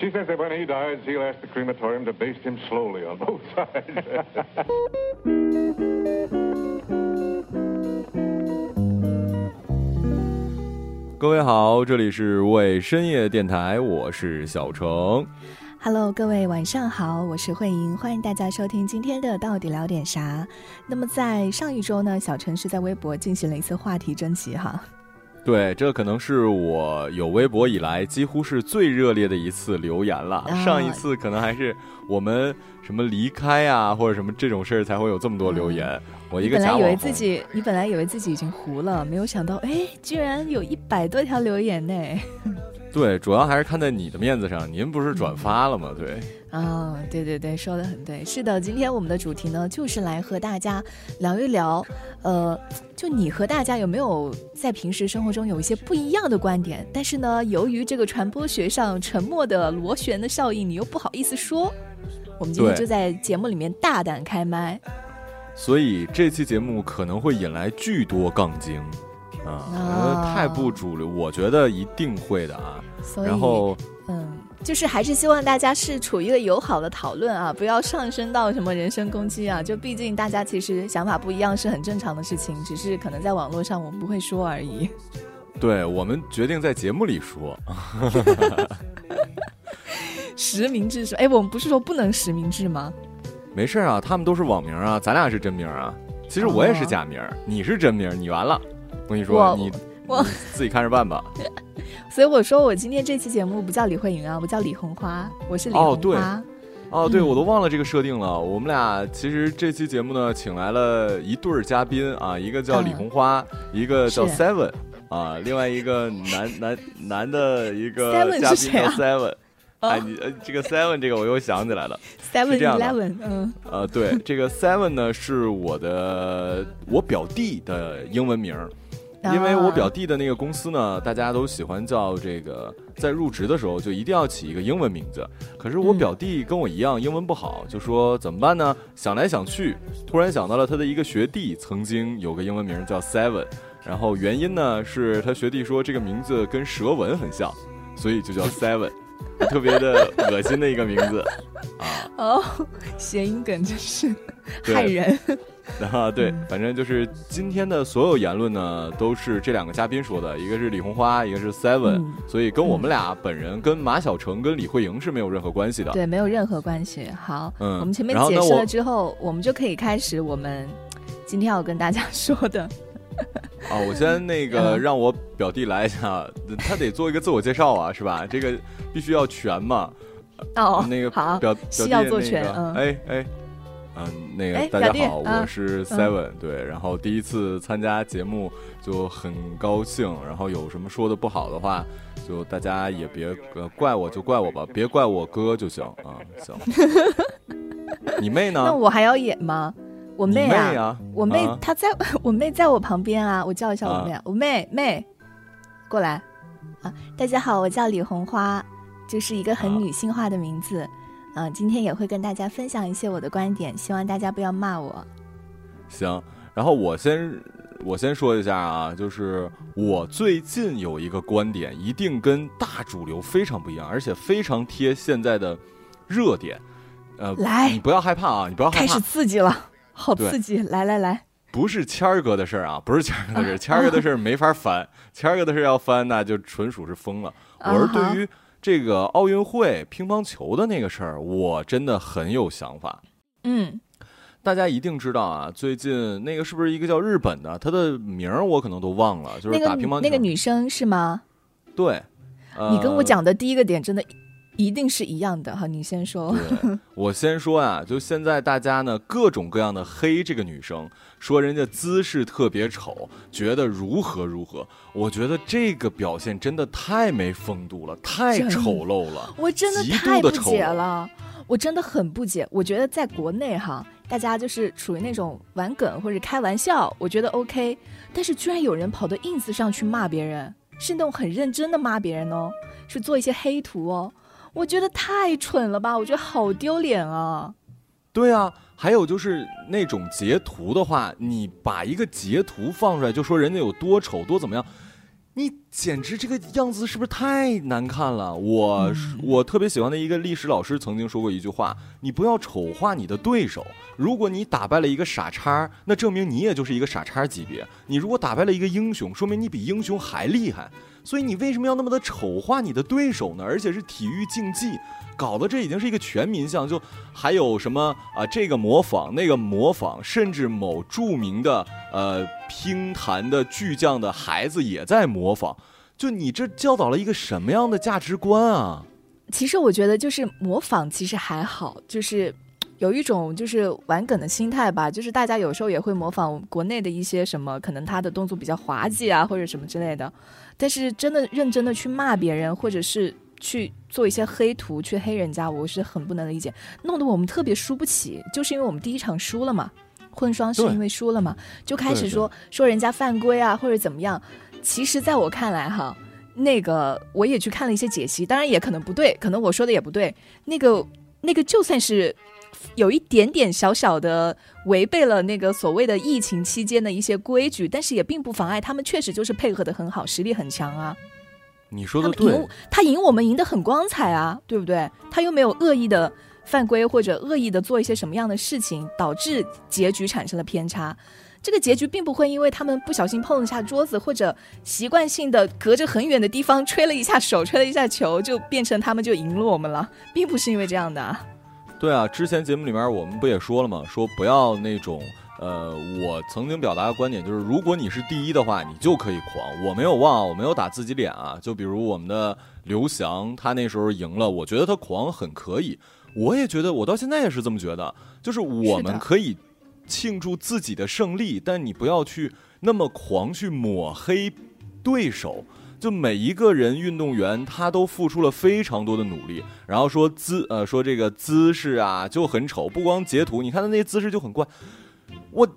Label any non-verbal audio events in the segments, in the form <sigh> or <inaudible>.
She says that when he dies, he'll ask the crematorium to baste him slowly on both sides. 各位好，这里是为深夜电台，我是小程。Hello，各位晚上好，我是慧莹，欢迎大家收听今天的到底聊点啥。那么在上一周呢，小陈是在微博进行了一次话题征集哈。对，这可能是我有微博以来几乎是最热烈的一次留言了。啊上一次可能还是我们什么离开啊，或者什么这种事儿才会有这么多留言。我一个本来以为自己，你本来以为自己已经糊了，没有想到，哎，居然有一百多条留言呢。对，主要还是看在你的面子上，您不是转发了吗？对，哦，对对对，说的很对。是的，今天我们的主题呢，就是来和大家聊一聊，呃，就你和大家有没有在平时生活中有一些不一样的观点，但是呢，由于这个传播学上沉默的螺旋的效应，你又不好意思说。我们今天就在节目里面大胆开麦所以这期节目可能会引来巨多杠精。啊，哦太不主流，我觉得一定会的啊。所以然后嗯，就是还是希望大家是处于一个友好的讨论啊，不要上升到什么人身攻击啊。就毕竟大家其实想法不一样是很正常的事情，只是可能在网络上我们不会说而已。对我们决定在节目里说，<laughs> 实名制是？哎，我们不是说不能实名制吗？没事啊，他们都是网名啊，咱俩是真名啊。其实我也是假名，你是真名，你完了。我跟你说，我你我你自己看着办吧。所以我说我今天这期节目不叫李慧颖啊，我叫李红花，我是李红花。哦对哦，对，嗯我都忘了这个设定了。我们俩其实这期节目呢，请来了一对儿嘉宾啊，一个叫李嗯红花，一个叫 Seven 啊，另外一个男男男的一个嘉宾叫 Seven。哦哎，你呃，这个 Seven 这个我又想起来了。Seven Eleven，嗯，呃，对，这个 Seven 呢是我的我表弟的英文名儿，因为我表弟的那个公司呢，大家都喜欢叫这个，在入职的时候就一定要起一个英文名字。可是我嗯表弟跟我一样，英文不好，就说怎么办呢？想来想去，突然想到了他的一个学弟曾经有个英文名叫 Seven，然后原因呢是他学弟说这个名字跟蛇纹很像，所以就叫 Seven，特别的恶心的一个名字啊。<laughs> 哦，谐音梗真是害人。<laughs> 啊，对嗯，反正就是今天的所有言论呢，都是这两个嘉宾说的，一个是李红花，一个是 Seven，、嗯所以跟我们俩本人、跟马小成、跟李慧莹是没有任何关系的。对，没有任何关系。好，嗯我们前面解释了之后，我们就可以开始我们今天要跟大家 <laughs> 说的。啊，我先那个嗯让我表弟来一下，他得做一个自我介绍啊，是吧？这个必须要全嘛。哦，那个好，表表弟要做那个全嗯哎哎。嗯，那哎个大家好，啊我是 Seven，、对，然后第一次参加节目就很高兴，然后有什么说的不好的话，就大家也别呃怪我，就怪我吧，<laughs> 别怪我哥就行啊，行。<laughs> 你妹呢？那我还要演吗？我你妹妹啊，啊，我妹啊她在 <laughs> 我妹在我旁边啊，我叫一下我妹，我妹妹过来啊！大家好，我叫李红花，就是一个很女性化的名字。嗯、今天也会跟大家分享一些我的观点，希望大家不要骂我。行，然后我先我先说一下啊，就是我最近有一个观点，一定跟大主流非常不一样，而且非常贴现在的热点。呃，来你不要害怕啊，你不要害怕开始，刺激了，好刺激！来来来，不是谦儿哥的事儿啊，不是谦儿哥的事儿，啊谦儿哥的事儿没法翻，谦儿哥的事儿要翻那就纯属是疯了。啊我是对于这个奥运会乒乓球的那个事儿，我真的很有想法。嗯，大家一定知道啊，最近那个是不是一个叫日本的？她的名儿我可能都忘了，就是打乒乓球那个女生是吗？对，呃你跟我讲的第一个点真的一定是一样的哈，你先说。我先说啊，就现在大家呢各种各样的黑这个女生，说人家姿势特别丑，觉得如何如何。我觉得这个表现真的太没风度了，太丑陋了。我真的太不解了，我真的很不解。我觉得在国内哈，大家就是处于那种玩梗或者开玩笑，我觉得 OK。但是居然有人跑到 ins 上去骂别人，是那种很认真的骂别人哦，是做一些黑图哦。我觉得太蠢了吧，我觉得好丢脸啊！对啊，还有就是那种截图的话，你把一个截图放出来，就说人家有多丑多怎么样，你简直这个样子是不是太难看了？我我特别喜欢的一个历史老师曾经说过一句话：你不要丑化你的对手。如果你打败了一个傻叉，那证明你也就是一个傻叉级别。你如果打败了一个英雄，说明你比英雄还厉害。所以你为什么要那么的丑化你的对手呢？而且是体育竞技，搞得这已经是一个全民项，就还有什么啊这个模仿那个模仿，甚至某著名的呃乒坛的巨匠的孩子也在模仿。就你这教导了一个什么样的价值观啊？其实我觉得就是模仿，其实还好，就是有一种就是玩梗的心态吧。就是大家有时候也会模仿国内的一些什么，可能他的动作比较滑稽啊，或者什么之类的。但是真的认真的去骂别人，或者是去做一些黑图去黑人家，我是很不能理解，弄得我们特别输不起，就是因为我们第一场输了嘛，混双是因为输了嘛，就开始说说人家犯规啊或者怎么样。其实在我看来哈，那个我也去看了一些解析，当然也可能不对，可能我说的也不对。那个那个就算是。有一点点小小的违背了那个所谓的疫情期间的一些规矩，但是也并不妨碍他们确实就是配合的很好，实力很强啊。你说的对，他赢我们赢得很光彩啊，对不对？他又没有恶意的犯规或者恶意的做一些什么样的事情，导致结局产生了偏差。这个结局并不会因为他们不小心碰了一下桌子，或者习惯性的隔着很远的地方吹了一下手、吹了一下球，就变成他们就赢了我们了，并不是因为这样的。对啊，之前节目里面我们不也说了吗？说不要那种，呃，我曾经表达的观点就是，如果你是第一的话，你就可以狂。我没有忘，我没有打自己脸啊。就比如我们的刘翔，他那时候赢了，我觉得他狂很可以。我也觉得，我到现在也是这么觉得，就是我们可以庆祝自己的胜利，但你不要去那么狂去抹黑对手。就每一个人运动员，他都付出了非常多的努力。然后说姿呃说这个姿势啊就很丑，不光截图，你看他那姿势就很怪。我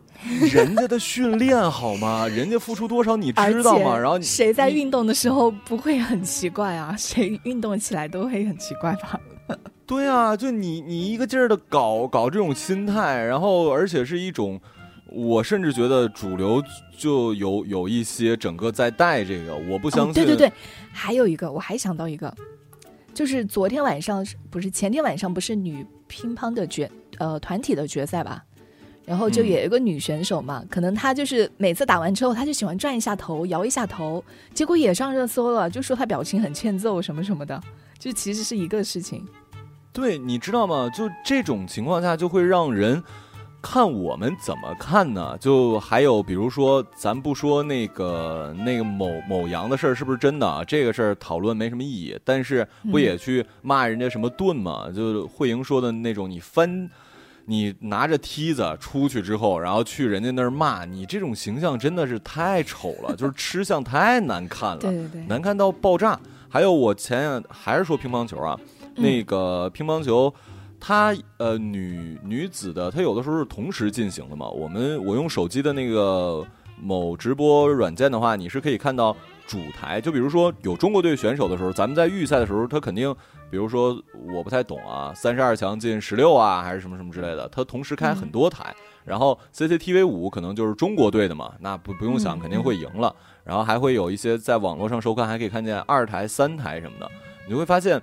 人家的训练好吗？<laughs> 人家付出多少你知道吗？然后谁在运动的时候不会很奇怪啊？谁运动起来都会很奇怪吧？对啊，就你你一个劲儿的搞搞这种心态，然后而且是一种。我甚至觉得主流就有有一些整个在带这个，我不相信。对对对，还有一个，我还想到一个，就是昨天晚上不是前天晚上不是女乒乓的决呃团体的决赛吧？然后就有一个女选手嘛，可能她就是每次打完之后，她就喜欢转一下头，摇一下头，结果也上热搜了，就说她表情很欠揍什么什么的，就其实是一个事情。对，你知道吗？就这种情况下，就会让人。看我们怎么看呢？就还有比如说，咱不说那个那个某某羊的事儿是不是真的啊？这个事儿讨论没什么意义。但是不也去骂人家什么盾吗？就慧莹说的那种，你翻，你拿着梯子出去之后，然后去人家那儿骂你，这种形象真的是太丑了，<laughs> 就是吃相太难看了，对对对，难看到爆炸。还有我前还是说乒乓球啊，那个乒乓球。它呃女女子的，它有的时候是同时进行的嘛。我们我用手机的那个某直播软件的话，你是可以看到主台。就比如说有中国队选手的时候，咱们在预赛的时候，他肯定，比如说我不太懂啊，三十二强进十六啊，还是什么什么之类的，他同时开很多台。然后 CCTV 五可能就是中国队的嘛，那不不用想，肯定会赢了。然后还会有一些在网络上收看，还可以看见二台、三台什么的，你会发现。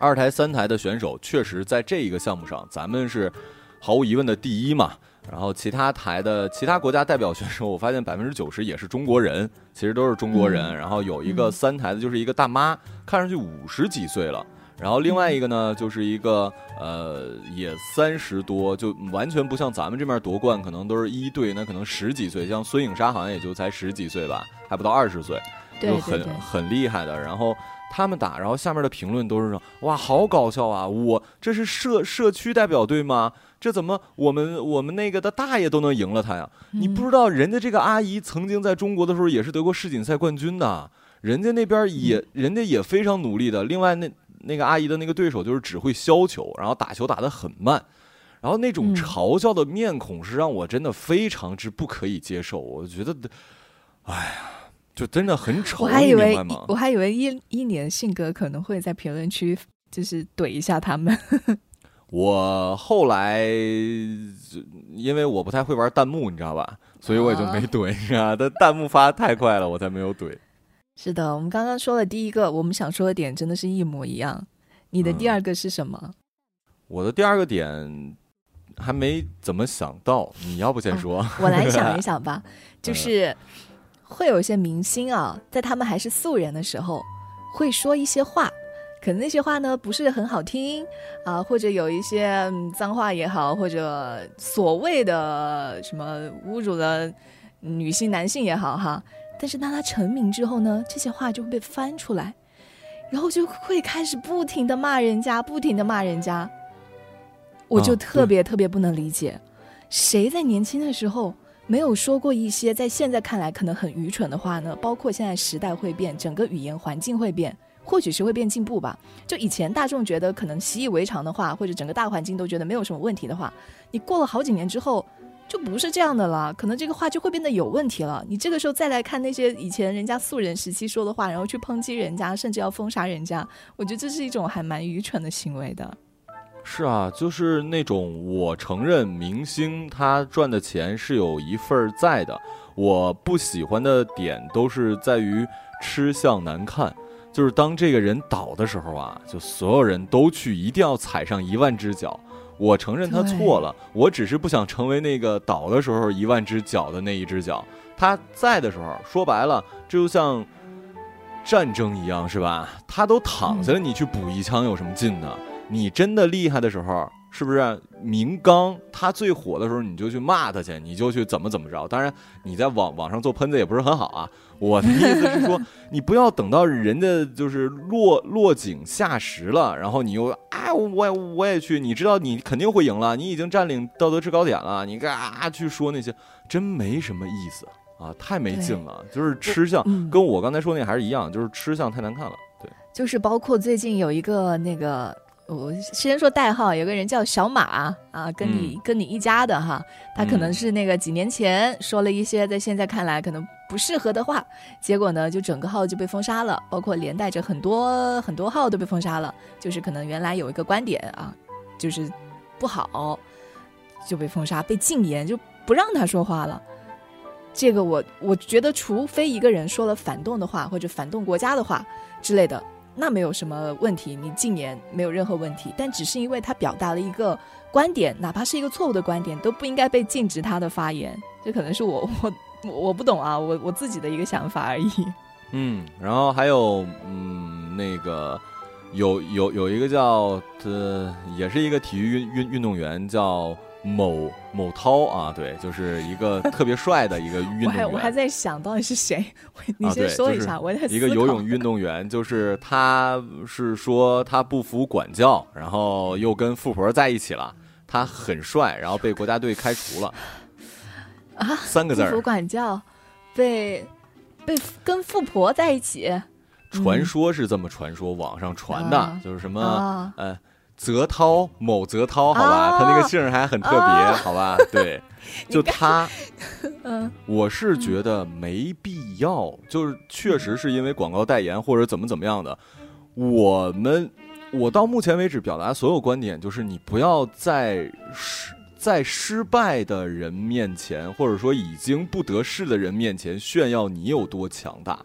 二台、三台的选手确实在这一个项目上，咱们是毫无疑问的第一嘛。然后其他台的其他国家代表选手，我发现百分之九十也是中国人，其实都是中国人。然后有一个三台的，就是一个大妈，看上去五十几岁了。然后另外一个呢，就是一个呃，也三十多，就完全不像咱们这边夺冠，可能都是一队，那可能十几岁，像孙颖莎好像也就才十几岁吧，还不到二十岁，就很很厉害的。然后。他们打，然后下面的评论都是说：“哇，好搞笑啊！我这是社社区代表队吗？这怎么我们我们那个的大爷都能赢了他呀？你不知道人家这个阿姨曾经在中国的时候也是得过世锦赛冠军的，人家那边也人家也非常努力的。另外那那个阿姨的那个对手就是只会削球，然后打球打得很慢，然后那种嘲笑的面孔是让我真的非常之不可以接受。我觉得，哎呀。”就真的很丑，我还以为我还以为一一年性格可能会在评论区就是怼一下他们。<laughs> 我后来因为我不太会玩弹幕，你知道吧？所以我也就没怼，你知道，但弹幕发的太快了，我才没有怼。是的，我们刚刚说了第一个，我们想说的点真的是一模一样。你的第嗯二个是什么？我的第二个点还没怎么想到，你要不先说？<laughs> 我来想一想吧，就是会有一些明星啊，在他们还是素人的时候，会说一些话，可能那些话呢不是很好听啊，或者有一些、嗯脏话也好，或者所谓的什么侮辱了女性、男性也好哈。但是当他成名之后呢，这些话就会被翻出来，然后就会开始不停的骂人家，不停的骂人家。我就啊特别特别不能理解，谁在年轻的时候没有说过一些在现在看来可能很愚蠢的话呢？包括现在时代会变，整个语言环境会变，或许是会变进步吧。就以前大众觉得可能习以为常的话，或者整个大环境都觉得没有什么问题的话，你过了好几年之后。就不是这样的了，可能这个话就会变得有问题了。你这个时候再来看那些以前人家素人时期说的话，然后去抨击人家，甚至要封杀人家，我觉得这是一种还蛮愚蠢的行为的。是啊，就是那种我承认明星他赚的钱是有一份儿在的，我不喜欢的点都是在于吃相难看。就是当这个人倒的时候啊，就所有人都去一定要踩上一万只脚。我承认他错了，我只是不想成为那个倒的时候一万只脚的那一只脚。他在的时候，说白了，这就像战争一样，是吧？他都躺下了，你去补一枪有什么劲呢？你真的厉害的时候，是不是？明刚他最火的时候，你就去骂他去，你就去怎么怎么着。当然，你在网网上做喷子也不是很好啊。<laughs> 我的意思是说，你不要等到人家就是落落井下石了，然后你又哎，我也我也去，你知道你肯定会赢了，你已经占领道德制高点了，你嘎去说那些，真没什么意思啊，太没劲了。就是吃相，嗯跟我刚才说那还是一样，就是吃相太难看了。对，就是包括最近有一个那个，我先说代号，有个人叫小马啊，跟你、跟你一家的哈，他可能嗯是那个几年前说了一些在现在看来可能不适合的话，结果呢就整个号就被封杀了，包括连带着很多很多号都被封杀了，就是可能原来有一个观点啊，就是不好，就被封杀，被禁言，就不让他说话了。这个我我觉得，除非一个人说了反动的话或者反动国家的话之类的，那没有什么问题，你禁言没有任何问题。但只是因为他表达了一个观点，哪怕是一个错误的观点，都不应该被禁止他的发言。这可能是我 <laughs> 我我我不懂啊，我我自己的一个想法而已。嗯，然后还有嗯，那个有有有一个叫呃，也是一个体育运运运动员叫某某涛啊，对，就是一个 <laughs> 特别帅的一个运动我还我还，在想到底是谁，你啊先说一下，我在一个游泳运动员，就是他是说他不服管教，然后又跟富婆在一起了，他很帅，然后被国家队开除了，啊，三个字儿不服。管教，被被跟富婆在一起，传说是这么传说，网上传的，啊就是什么、啊呃，泽涛某泽涛，好吧，啊。他那个姓还很特别，啊。好吧，<laughs> 对，就他，嗯。我是觉得没必要，就是确实是因为广告代言或者怎么怎么样的，我们我到目前为止表达所有观点，就是你不要在失在失败的人面前，或者说已经不得势的人面前炫耀你有多强大，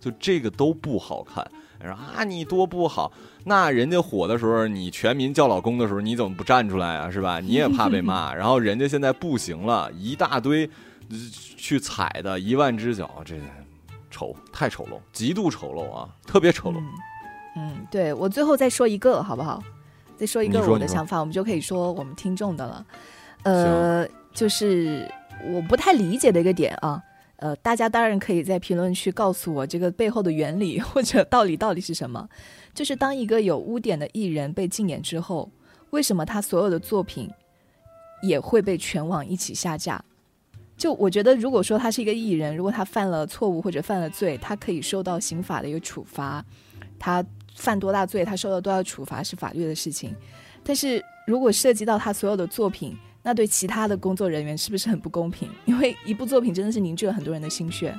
就这个都不好看。然后啊，你多不好，那人家火的时候，你全民叫老公的时候，你怎么不站出来啊？是吧？你也怕被骂。<laughs> 然后人家现在不行了，一大堆呃去踩的一万只脚，这丑太丑陋，极度丑陋啊，特别丑陋。嗯嗯，对我最后再说一个好不好？再说一个我的想法，我们就可以说我们听众的了。呃，就是我不太理解的一个点啊。呃，大家当然可以在评论区告诉我这个背后的原理或者道理到底是什么。就是当一个有污点的艺人被禁演之后，为什么他所有的作品也会被全网一起下架？就我觉得，如果说他是一个艺人，如果他犯了错误或者犯了罪，他可以受到刑法的一个处罚。他犯多大罪，他受到多大处罚是法律的事情。但是如果涉及到他所有的作品，那对其他的工作人员是不是很不公平？<laughs> 因为一部作品真的是凝聚了很多人的心血，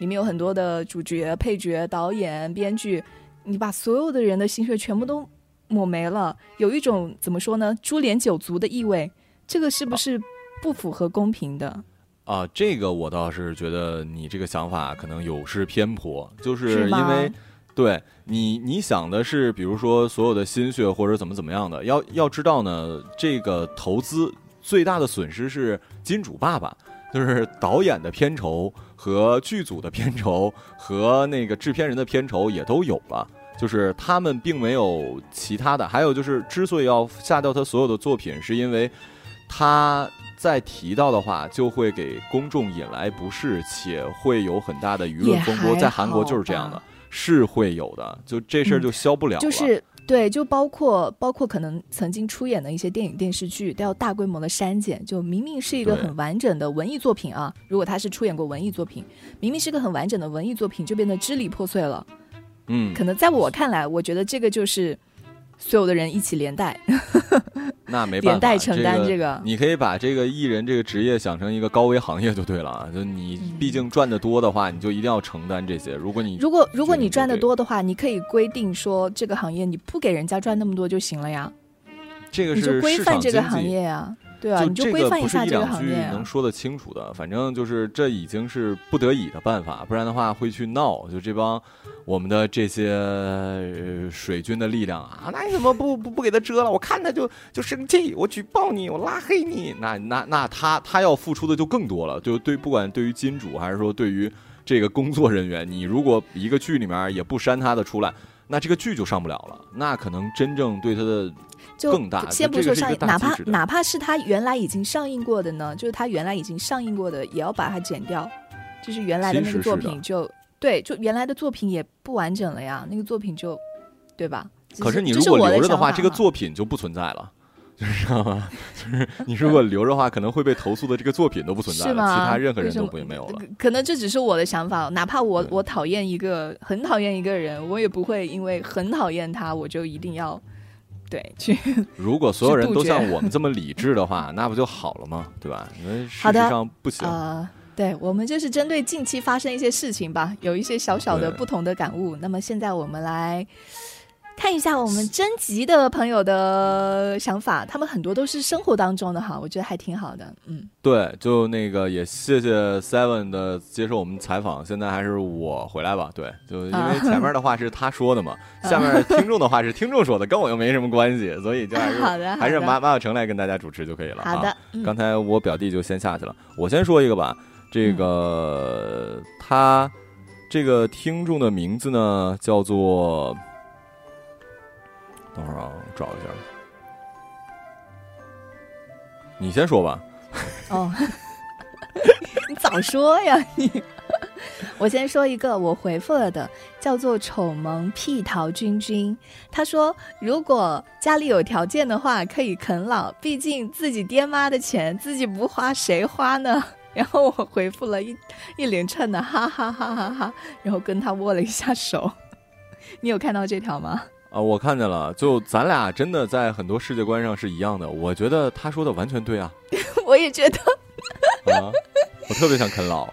里面有很多的主角、配角、导演、编剧，你把所有的人的心血全部都抹没了，有一种怎么说呢，株连九族的意味。这个是不是不符合公平的？啊，这个我倒是觉得你这个想法可能有失偏颇，就是因为对你你想的是，比如说所有的心血或者怎么怎么样的，要要知道呢，这个投资最大的损失是金主爸爸，就是导演的片酬和剧组的片酬和那个制片人的片酬也都有了。就是他们并没有其他的，还有就是，之所以要下掉他所有的作品，是因为他再提到的话，就会给公众引来不适，且会有很大的舆论风波。在韩国就是这样的，是会有的，就这事儿就消不了了。就是对，就包括包括可能曾经出演的一些电影电视剧都要大规模的删减，就明明是一个很完整的文艺作品啊，如果他是出演过文艺作品，明明是个很完整的文艺作品，就变得支离破碎了。嗯，可能在我看来，我觉得这个就是所有的人一起连带 <laughs> 那没办法，连带承担这这个。你可以把这个艺人这个职业想成一个高危行业就对了啊，就你毕竟赚的多的话，你就一定要承担这些。如果你如果如果你赚的多的话，你可以规定说这个行业你不给人家赚那么多就行了呀，这个是规范这个行业呀，对啊，你这规范不是一两句能。说得清楚的，反正就是这已经是不得已的办法，不然的话会去闹。就这帮我们的这些呃水军的力量啊，那你怎么不不不给他遮了？我看他就就生气，我举报你，我拉黑你。那那那他他要付出的就更多了，就对，不管对于金主还是说对于这个工作人员，你如果一个剧里面也不删他的出来。那这个剧就上不了了，那可能真正对他的就更大先不说上映，哪怕哪怕是他原来已经上映过的呢，就是他原来已经上映过的，也要把它剪掉，就是原来的那个作品就对，就原来的作品也不完整了呀，那个作品就对吧？可是你如果留着的话，这个作品就不存在了，就是知道吗？<laughs> 就是你如果留着的话，可能会被投诉的这个作品都不存在了，其他任何人都不没有了。可可能这只是我的想法，哪怕我我讨厌一个很讨厌一个人，我也不会因为很讨厌他，我就一定要对去。<laughs> 如果所有人都像我们这么理智的话，那不就好了吗？对吧？因为事实际上不行。呃，对我们就是针对近期发生一些事情吧，有一些小小的不同的感悟。那么现在我们来看一下我们征集的朋友的想法，他们很多都是生活当中的哈，我觉得还挺好的。嗯，对，就那个也谢谢 Seven 的接受我们采访，现在还是我回来吧。对，就因为啊前面的话是他说的嘛，下面听众的话是听众说的，跟我又没什么关系，所以就还是 <laughs> 好的，还是马马小成来跟大家主持就可以了。啊好的，嗯刚才我表弟就先下去了，我先说一个吧。这嗯个、他这个听众的名字呢叫做，等会儿啊，我找一下。你先说吧。哦，<laughs> 你早说呀你！我先说一个我回复了的，叫做丑萌屁桃君君。他说，如果家里有条件的话，可以啃老，毕竟自己爹妈的钱自己不花，谁花呢？<laughs> 然后我回复了一一连串的哈哈哈哈哈，然后跟他握了一下手。<laughs> 你有看到这条吗？啊，我看见了，就咱俩真的在很多世界观上是一样的。我觉得他说的完全对啊，<laughs> 我也觉得，啊，我特别想啃老。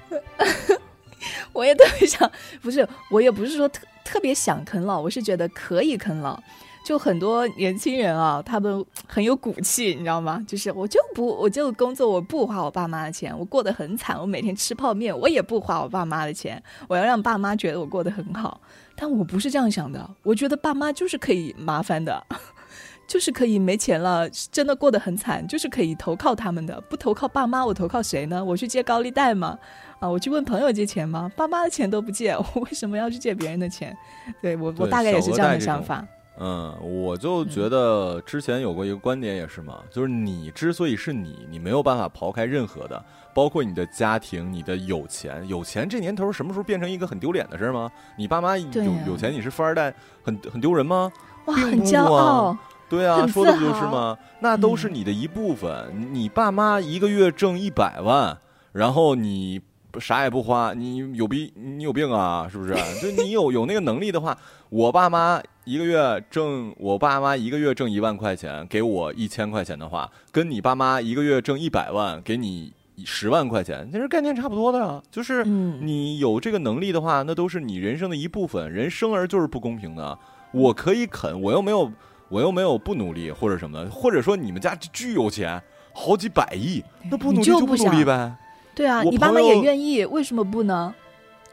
<laughs> 我也特别想，不是，我也不是说特特别想啃老，我是觉得可以啃老。就很多年轻人啊，他们很有骨气，你知道吗？就是我就不，我就工作，我不花我爸妈的钱，我过得很惨，我每天吃泡面，我也不花我爸妈的钱，我要让爸妈觉得我过得很好。但我不是这样想的，我觉得爸妈就是可以麻烦的，<laughs> 就是可以没钱了，真的过得很惨，就是可以投靠他们的。不投靠爸妈，我投靠谁呢？我去借高利贷吗？啊，我去问朋友借钱吗？爸妈的钱都不借，我为什么要去借别人的钱？对我，我大概也是这样的想法。嗯，我就觉得之前有过一个观点也是嘛，就是你之所以是你，你没有办法刨开任何的，包括你的家庭、你的有钱。有钱这年头什么时候变成一个很丢脸的事儿吗？你爸妈有、有钱，你是富二代，很很丢人吗？哇，并不很骄啊傲，对啊，说的不就是吗？那都是嗯你的一部分。你爸妈一个月挣一百万，然后你啥也不花，你有病？你有病啊？是不是？就你有有那个能力的话，我爸妈一个月挣，我爸妈一个月挣一万块钱，给我一千块钱的话，跟你爸妈一个月挣一百万，给你十万块钱，其实概念差不多的啊。就是嗯，你有这个能力的话，那都是你人生的一部分。人生而就是不公平的。我可以啃，我又没有，我又没有不努力或者什么的，或者说你们家巨有钱，好几百亿，那不努力就不努力呗。对啊，你爸妈也愿意，为什么不呢？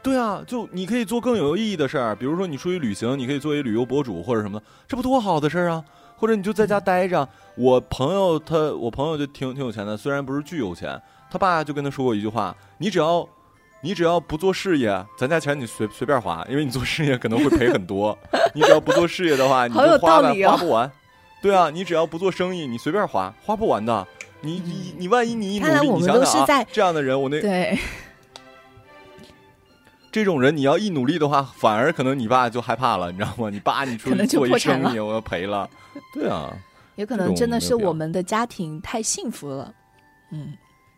对啊，就你可以做更有意义的事儿，比如说你出去旅行，你可以做一旅游博主或者什么的，这不多好的事儿啊！或者你就在家待着。我朋友他，我朋友就挺挺有钱的，虽然不是巨有钱，他爸就跟他说过一句话：你只要，你只要不做事业，咱家钱你随随便花，因为你做事业可能会赔很多。你只要不做事业的话，你就花吧，哦花不完。对啊，你只要不做生意，你随便花，花不完的。你你你万一你一努力，你想想啊这样的人，我那对，这种人，你要一努力的话，反而可能你爸就害怕了，你知道吗？你爸你做一生意，我要赔了。对啊，也可能真的是我们的家庭太幸福了。嗯，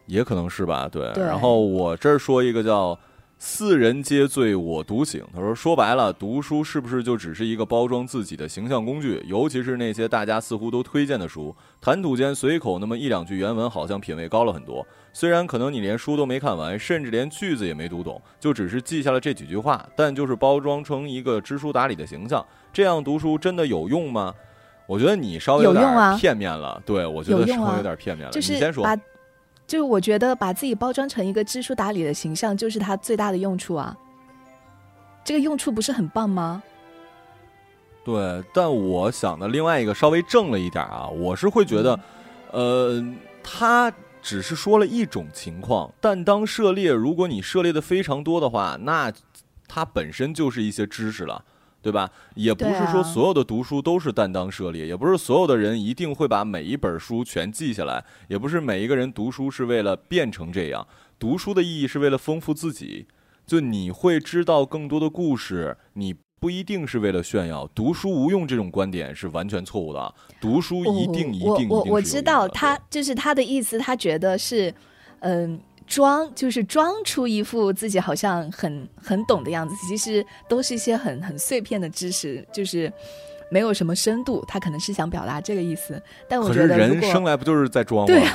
也可能是吧。对，对然后我这儿说一个叫“四人皆醉我独醒”，他说说白了，读书是不是就只是一个包装自己的形象工具？尤其是那些大家似乎都推荐的书，谈吐间随口那么一两句原文，好像品味高了很多。虽然可能你连书都没看完，甚至连句子也没读懂，就只是记下了这几句话，但就是包装成一个知书达理的形象，这样读书真的有用吗？我觉得你稍微有用啊片面了，对我觉得稍微有点片面了。就是你先说，把，就是我觉得把自己包装成一个知书达理的形象，就是它最大的用处啊。这个用处不是很棒吗？对，但我想的另外一个稍微正了一点啊，我是会觉得，呃，他只是说了一种情况，但当涉猎，如果你涉猎的非常多的话，那它本身就是一些知识了。对吧？也不是说所有的读书都是担当涉猎，也不是所有的人一定会把每一本书全记下来，也不是每一个人读书是为了变成这样。读书的意义是为了丰富自己，就你会知道更多的故事，你不一定是为了炫耀。读书无用这种观点是完全错误的啊，读书一定一定一定我我知道他就是他的意思，他觉得是，嗯、装就是装出一副自己好像很很懂的样子，其实都是一些很很碎片的知识，就是没有什么深度。他可能是想表达这个意思，但我觉得如人生果，来不就是在装吗？对啊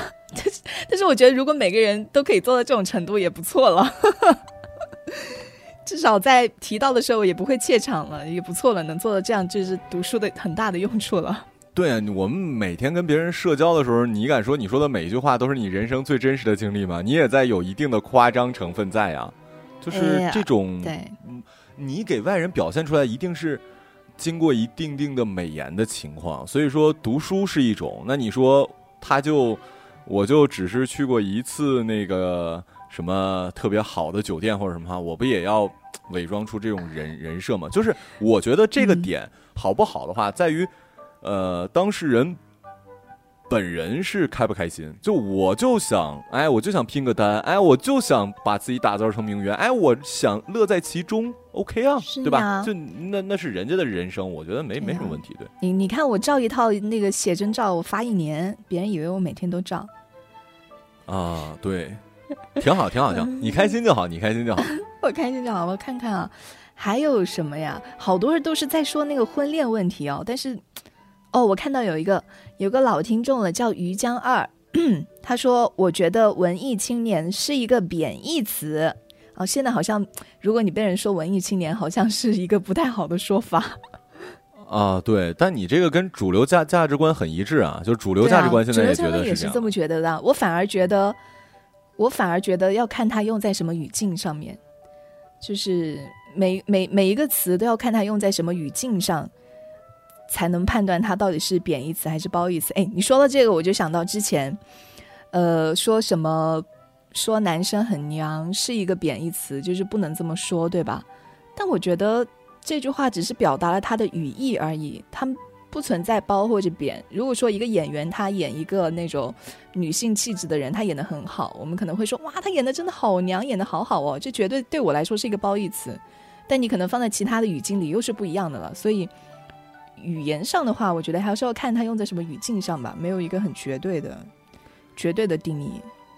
但是我觉得如果每个人都可以做到这种程度，也不错了。<laughs> 至少在提到的时候也不会怯场了，也不错了。能做到这样，就是读书的很大的用处了。对啊，我们每天跟别人社交的时候，你敢说你说的每一句话都是你人生最真实的经历吗？你也在有一定的夸张成分在啊，就是这种，对，你给外人表现出来一定是经过一定定的美颜的情况。所以说读书是一种，那你说他就我就只是去过一次那个什么特别好的酒店或者什么哈，我不也要伪装出这种人人设吗？就是我觉得这个嗯点好不好的话，在于。呃，当事人本人是开不开心？就我就想，哎，我就想拼个单，哎，我就想把自己打造成名媛，哎，我想乐在其中，OK 啊，对吧？就那那是人家的人生，我觉得没没什么问题，对。你你看我照一套那个写真照，我发一年，别人以为我每天都照。啊，对，挺好，挺好，挺好，<laughs> 你开心就好，你开心就好。<laughs> 我开心就好，我看看啊，还有什么呀？好多人都是在说那个婚恋问题哦，但是，哦，我看到有一个有个老听众了，叫于江二，<clears throat> 他说：“我觉得文艺青年是一个贬义词。”哦，现在好像如果你被人说文艺青年，好像是一个不太好的说法。<laughs> 啊，对，但你这个跟主流价价值观很一致啊，就主流价值观现在也觉得啊、主流价值得这样观也是这。么觉得的。我反而觉得，我反而觉得要看它用在什么语境上面，就是每每每一个词都要看它用在什么语境上，才能判断它到底是贬义词还是褒义词。哎，你说到这个，我就想到之前，呃，说什么说男生很娘是一个贬义词，就是不能这么说，对吧？但我觉得这句话只是表达了他的语义而已，它不存在褒或者贬。如果说一个演员他演一个那种女性气质的人，他演得很好，我们可能会说哇，他演的真的好娘，演得好好哦，这绝对对我来说是一个褒义词。但你可能放在其他的语境里又是不一样的了，所以语言上的话，我觉得还是要看它用在什么语境上吧，没有一个很绝对的、绝对的定义。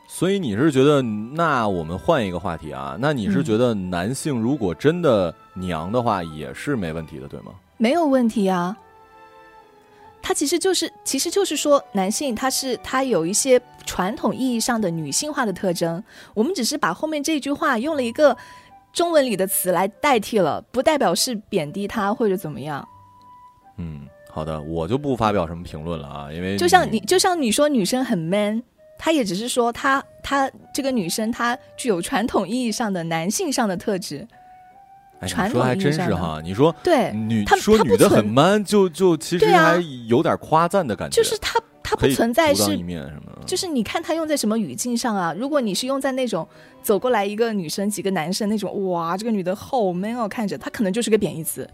所以你是觉得，那我们换一个话题啊？那你是觉得男性如果真的娘的话，也是没问题的，对吗？没有问题啊。他其实就是，其实就是说，男性他是他有一些传统意义上的女性化的特征，我们只是把后面这句话用了一个中文里的词来代替了，不代表是贬低他或者怎么样。嗯，好的，我就不发表什么评论了啊，因为就像你，就像你说女生很 man，她也只是说她她这个女生她具有传统意义上的男性上的特质。你说还真是哈，你说对，女说女的很 man，就就其实有点夸赞的感觉，就是她她不存在是就是你看他用在什么语境上啊？如果你是用在那种走过来一个女生几个男生那种，哇，这个女的好 man 哦，看着她可能就是个贬义词。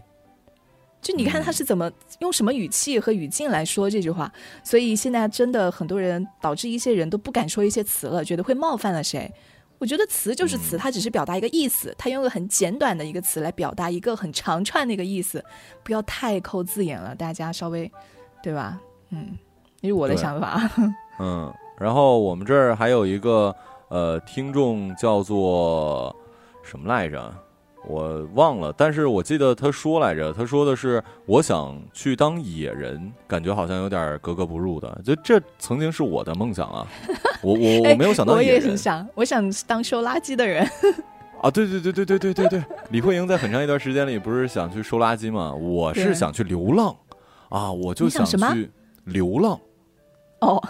就你看他是怎么用什么语气和语境来说这句话，所以现在真的很多人导致一些人都不敢说一些词了，觉得会冒犯了谁。我觉得词就是词，它只是表达一个意思，它用个很简短的一个词来表达一个很长串的一个意思，不要太抠字眼了，大家稍微，对吧？嗯，这是我的想法。嗯，然后我们这儿还有一个呃听众叫做什么来着？我忘了，但是我记得他说来着，他说的是我想去当野人，感觉好像有点格格不入的。就这曾经是我的梦想啊，<laughs> 我我我没有想到我也很想，我想当收垃圾的人。<laughs> 啊！对对对对对对对对，李慧英在很长一段时间里不是想去收垃圾吗？我是想去流浪啊，我就想去流浪。哦，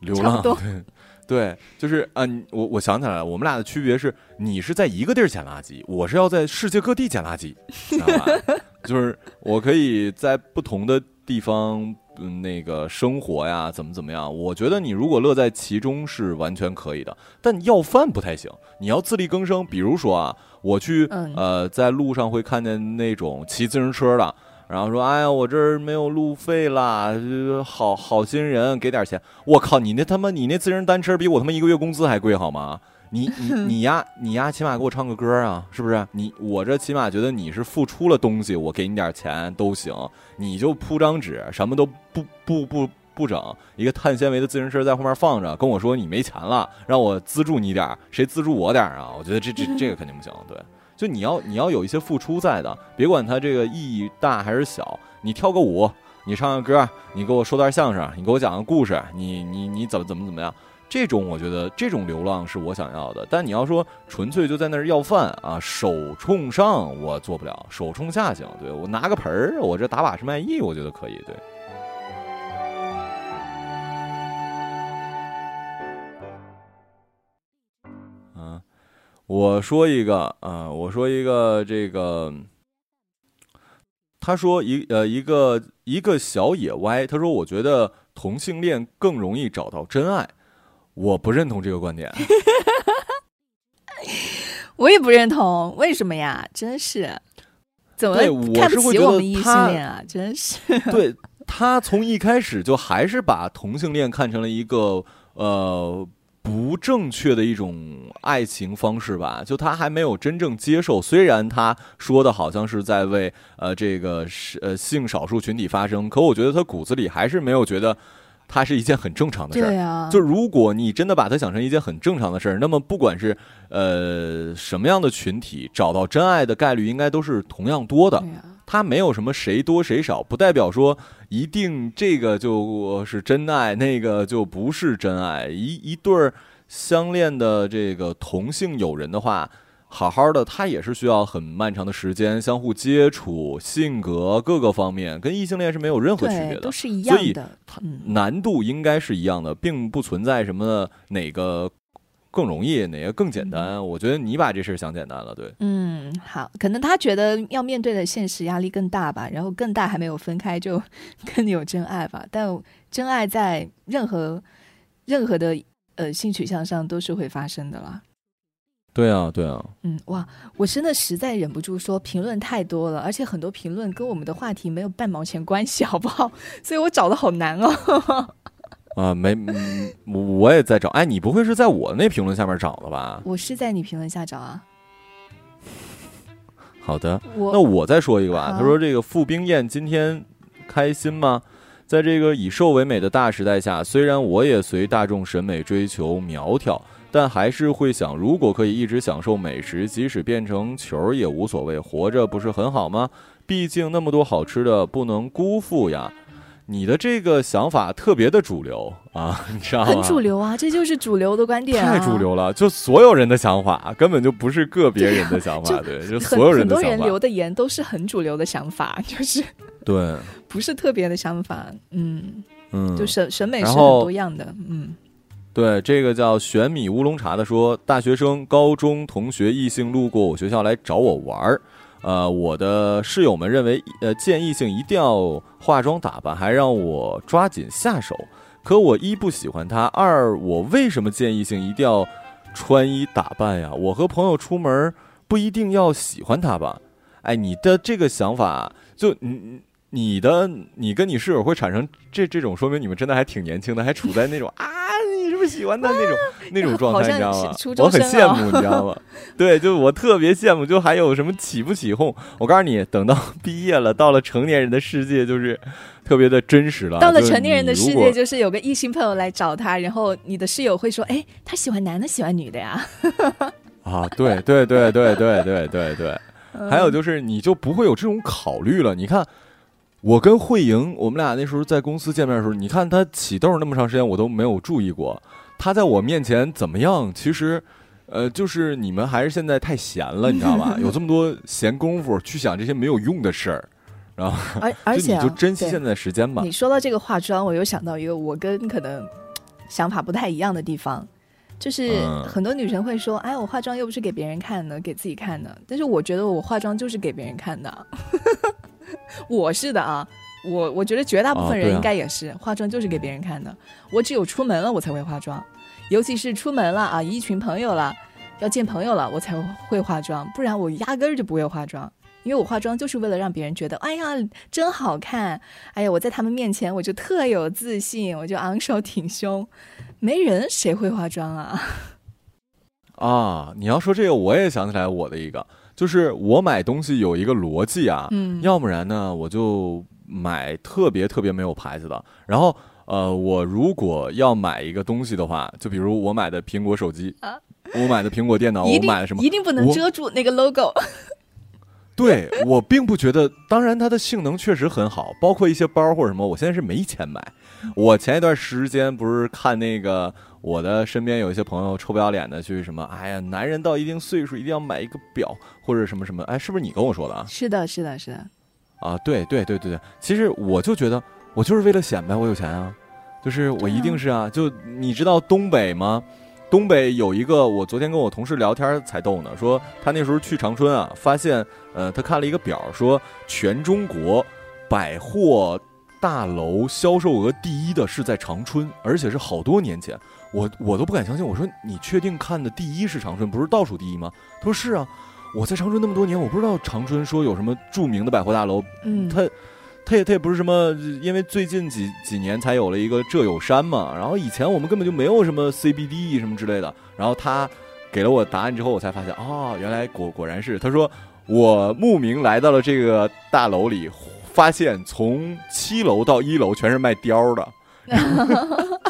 流浪，多对，对，就是啊，你我我想起来了，我们俩的区别是，你是在一个地儿捡垃圾，我是要在世界各地捡垃圾，知道吧？<laughs> 就是我可以在不同的地方，嗯，那个生活呀，怎么怎么样？我觉得你如果乐在其中是完全可以的，但要饭不太行，你要自力更生。比如说啊，我去嗯呃，在路上会看见那种骑自行车的。然后说：“哎呀，我这儿没有路费啦，呃好好心人，给点钱。我靠，你那他妈，你那自行车比我他妈一个月工资还贵好吗？你你你呀，你呀，<laughs> 起码给我唱个歌啊，是不是？你我这起码觉得你是付出了东西，我给你点钱都行。你就铺张纸，什么都不不不不整，一个碳纤维的自行车在后面放着，跟我说你没钱了，让我资助你点儿，谁资助我点儿啊？我觉得这这这个肯定不行，对。”就你要你要有一些付出在的，别管它这个意义大还是小。你跳个舞，你唱个歌，你给我说段相声，你给我讲个故事，你你你怎么怎么怎么样？这种我觉得这种流浪是我想要的。但你要说纯粹就在那儿要饭啊，手冲上我做不了，手冲下行。对我拿个盆儿，我这打把式卖艺，我觉得可以。对。我说一个啊，我说一个这个，他说一呃一个一个小野歪，他说我觉得同性恋更容易找到真爱，我不认同这个观点。<laughs> 我也不认同，为什么呀？真是，怎么对我看不起我们异性恋啊？真是，<laughs> 对他从一开始就还是把同性恋看成了一个呃不正确的一种爱情方式吧，就他还没有真正接受。虽然他说的好像是在为呃这个是呃性少数群体发声，可我觉得他骨子里还是没有觉得它是一件很正常的事儿。就如果你真的把它想成一件很正常的事儿，那么不管是呃什么样的群体，找到真爱的概率应该都是同样多的。对啊，它没有什么谁多谁少，不代表说一定这个就是真爱，那个就不是真爱。一一对儿相恋的这个同性友人的话，好好的，他也是需要很漫长的时间相互接触，性格各个方面跟异性恋是没有任何区别，的都。是一所以样的。嗯，难度应该是一样的，并不存在什么哪个更容易，哪个更简单。我觉得你把这事儿想简单了，对。嗯，好，可能他觉得要面对的现实压力更大吧，然后更大还没有分开就 <laughs> 更有真爱吧。但真爱在任何任何的呃性取向上都是会发生的啦。对啊，对啊，嗯，哇，我真的实在忍不住说，评论太多了，而且很多评论跟我们的话题没有半毛钱关系，好不好？<laughs> 所以我找的好难哦。<laughs> 啊，没，嗯，我我也在找。哎，你不会是在我那评论下面找的吧？我是在你评论下找啊，好的，我那我再说一个吧。他说：“这个傅冰燕今天开心吗？在这个以瘦为美的大时代下，虽然我也随大众审美追求苗条，但还是会想，如果可以一直享受美食，即使变成球儿也无所谓，活着不是很好吗？毕竟那么多好吃的，不能辜负呀。”你的这个想法特别的主流啊，<laughs> 你知道吗？很主流啊，这就是主流的观点、啊，太主。流了，就所有人的想法，根本就不是个别人的想法，就对，就很所有人很的想法多人留，的言都是很主流的想法，就是对，不是特别的想法。嗯，嗯，就审审美是很多样的。嗯，对，这个叫玄米乌龙茶的说，大学生、高中同学异性路过我学校来找我玩儿，呃，我的室友们认为，呃，见异性一定要化妆打扮，还让我抓紧下手。可我一不喜欢他，二我为什么见异性一定要穿衣打扮呀？我和朋友出门不一定要喜欢他吧？哎，你的这个想法，就你你的你跟你室友会产生这这种，说明你们真的还挺年轻的，还处在那种 <laughs> 啊你是。不是喜欢的那种 <laughs> 那种状态，你知道吗？我很羡慕，你知道吗？<laughs> 对，就我特别羡慕，就还有什么起不起哄？我告诉你，等到毕业了，到了成年人的世界，就是特别的真实了。到了成年人的世界，就是有个异性朋友来找他，然后你的室友会说：“哎，他喜欢男的，喜欢女的呀？”啊，对对对对对对对对。还有就是，你就不会有这种考虑了。你看，我跟慧莹，我们俩那时候在公司见面的时候，你看她起痘那么长时间，我都没有注意过。她在我面前怎么样？其实，呃，就是你们还是现在太闲了，你知道吧？<laughs> 有这么多闲工夫去想这些没有用的事儿，然后而而且你 <laughs> 就珍惜现在的时间吧。你说到这个化妆，我又想到一个我跟可能想法不太一样的地方，就是很多女生会说：“哎，我化妆又不是给别人看的，给自己看的。”但是我觉得我化妆就是给别人看的，<laughs> 我是的啊。我我觉得绝大部分人应该也是化妆就是给别人看的。我只有出门了我才会化妆，尤其是出门了啊，一群朋友了，要见朋友了，我才会化妆，不然我压根儿就不会化妆。因为我化妆就是为了让别人觉得，哎呀，真好看，哎呀，我在他们面前我就特有自信，我就昂首挺胸。没人谁会化妆啊？<laughs> 啊，你要说这个，我也想起来我的一个，就是我买东西有一个逻辑啊，嗯，要不然呢，我就。买特别特别没有牌子的，然后呃，我如果要买一个东西的话，就比如我买的苹果手机，我买的苹果电脑，我买了什么？一定不能遮住那个 logo。<laughs> 对我并不觉得，当然它的性能确实很好，包括一些包或者什么，我现在是没钱买。我前一段时间不是看那个，我的身边有一些朋友臭不要脸的去什么，哎呀，男人到一定岁数一定要买一个表或者什么什么，哎，是不是你跟我说的啊？是的，是的，是的。啊，对对对对对，其实我就觉得，我就是为了显摆我有钱啊，就是我一定是啊，就你知道东北吗？东北有一个，我昨天跟我同事聊天才逗呢，说他那时候去长春啊，发现，呃，他看了一个表，说全中国百货大楼销售额第一的是在长春，而且是好多年前，我我都不敢相信，我说你确定看的第一是长春，不是倒数第一吗？他说是啊。我在长春那么多年，我不知道长春说有什么著名的百货大楼。嗯，他，它也他也不是什么，因为最近几几年才有了一个浙友山嘛。然后以前我们根本就没有什么 CBD 什么之类的。然后他给了我答案之后，我才发现哦，原来果果然是。他说我慕名来到了这个大楼里，发现从七楼到一楼全是卖貂的。<laughs>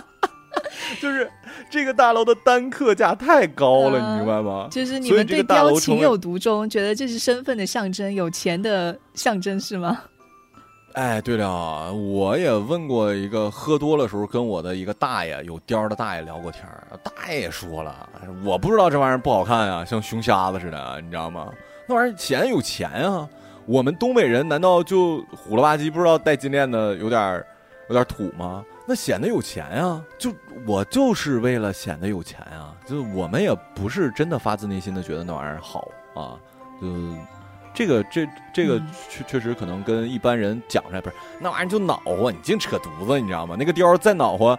就是这个大楼的单客价太高了，你明白吗？就是你们对貂情有独钟，觉得这是身份的象征，有钱的象征是吗？哎，对了，我也问过一个喝多了时候跟我的一个大爷有貂的大爷聊过天大爷也说了，我不知道这玩意儿不好看啊，像熊瞎子似的，你知道吗？那玩意儿钱有钱啊！我们东北人难道就虎了吧唧不知道戴金链的有点有点土吗？那显得有钱呀，就我就是为了显得有钱呀，就我们也不是真的发自内心的觉得那玩意儿好啊，就这个这这个确确实可能跟一般人讲出来不是那玩意儿就恼和，你净扯犊子，你知道吗？那个貂再恼火，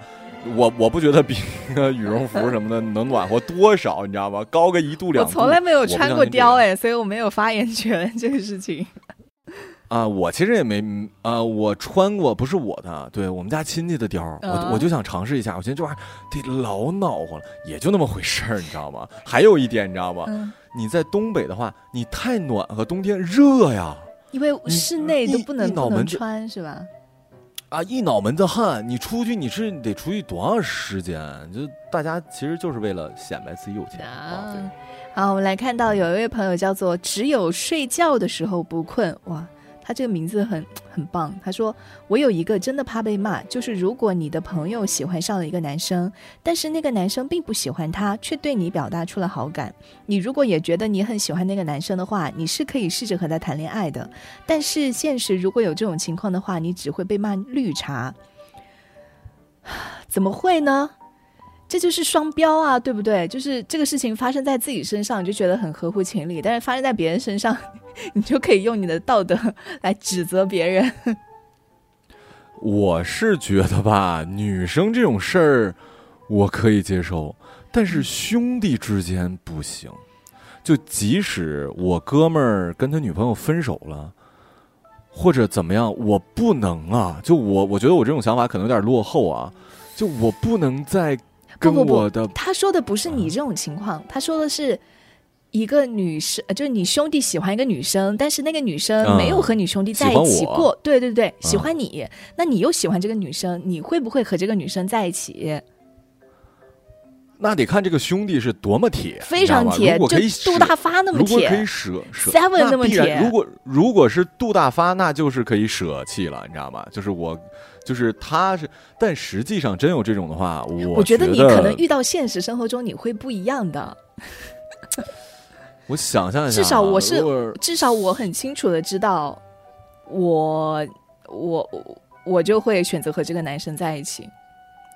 我我不觉得比那个羽绒服什么的能暖和多少，你知道吗？高个一度两度。我从来没有穿过貂哎，所以我没有发言权 <laughs> 这个事情。啊，我其实也没啊，我穿过不是我的，对我们家亲戚的貂，我我就想尝试一下，我觉得这玩意儿得老暖和了，也就那么回事儿，你知道吗？还有一点，你知道吗？你在东北的话，你太暖和，冬天热呀，因为室内都不能不能穿是吧？啊，一脑门子汗，你出去你是得出去多长时间？就大家其实就是为了显摆自己有钱啊。对，好，我们来看到有一位朋友叫做只有睡觉的时候不困，哇。他这个名字很 <tsk> 很棒。他说：“我有一个真的怕被骂，就是如果你的朋友喜欢上了一个男生，但是那个男生并不喜欢他，却对你表达出了好感。你如果也觉得你很喜欢那个男生的话，你是可以试着和他谈恋爱的。但是现实如果有这种情况的话，你只会被骂绿茶。怎么会呢？”这就是双标啊，对不对？就是这个事情发生在自己身上，你就觉得很合乎情理；但是发生在别人身上，<laughs> 你就可以用你的道德 <laughs> 来指责别人。<laughs> 我是觉得吧，女生这种事儿我可以接受，但是兄弟之间不行。就即使我哥们儿跟他女朋友分手了，或者怎么样，我不能啊！就我，我觉得我这种想法可能有点落后啊。就我不能再。跟我的他说的不是你这种情况，他说的是一个女生，就是你兄弟喜欢一个女生，但是那个女生没有和你兄弟在一起过，对对对，喜欢你，那你又喜欢这个女生，你会不会和这个女生在一起？那得看这个兄弟是多么铁，非常铁，就杜大发那么铁，如果可以舍舍，seven 那么铁，如果如果是杜大发，那就是可以舍弃了，你知道吗？就是我。就是他是，但实际上真有这种的话，我我觉得你可能遇到现实生活中你会不一样的。<laughs> 我想象一下，至少我是，至少我很清楚的知道，我我我就会选择和这个男生在一起。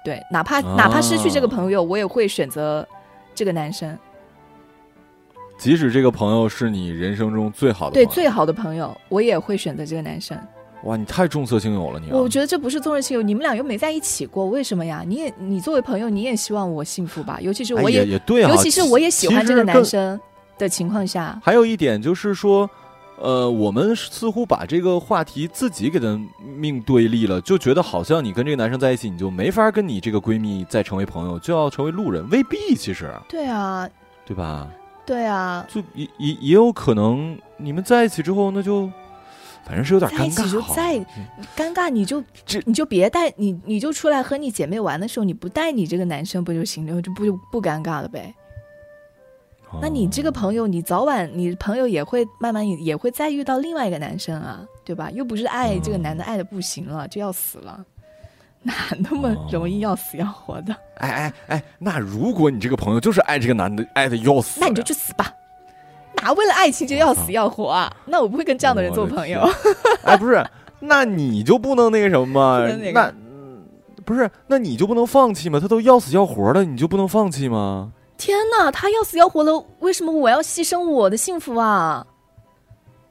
对，哪怕哪怕失去这个朋友，我也会选择这个男生。即使这个朋友是你人生中最好的，对最好的朋友，我也会选择这个男生。哇，你太重色轻友了，你！我觉得这不是重色轻友，你们俩又没在一起过，为什么呀？你也，你作为朋友，你也希望我幸福吧？尤其是我也也对啊，尤其是我也喜欢这个男生的情况下。还有一点就是说，呃，我们似乎把这个话题自己给它命对立了，就觉得好像你跟这个男生在一起，你就没法跟你这个闺蜜再成为朋友，就要成为路人，未必，其实。对啊。对吧？对啊。就也也也有可能，你们在一起之后，那就。反正是有点尴尬，就再尴尬你就这你就别带你你就出来和你姐妹玩的时候你不带你这个男生不就行了就不就不尴尬了呗？那你这个朋友你早晚你朋友也会慢慢也也会再遇到另外一个男生啊，对吧？又不是爱这个男的爱的不行了就要死了，<laughs> 哪那么容易要死要活的？哎哎哎，那如果你这个朋友就是爱这个男的爱的要死，那你就去死吧。哪为了爱情就要死要活啊？那我不会跟这样的人做朋友。<laughs> 哎，不是，那你就不能那个什么吗？那不是，那你就不能放弃吗？他都要死要活的，你就不能放弃吗？天哪，他要死要活了，为什么我要牺牲我的幸福啊？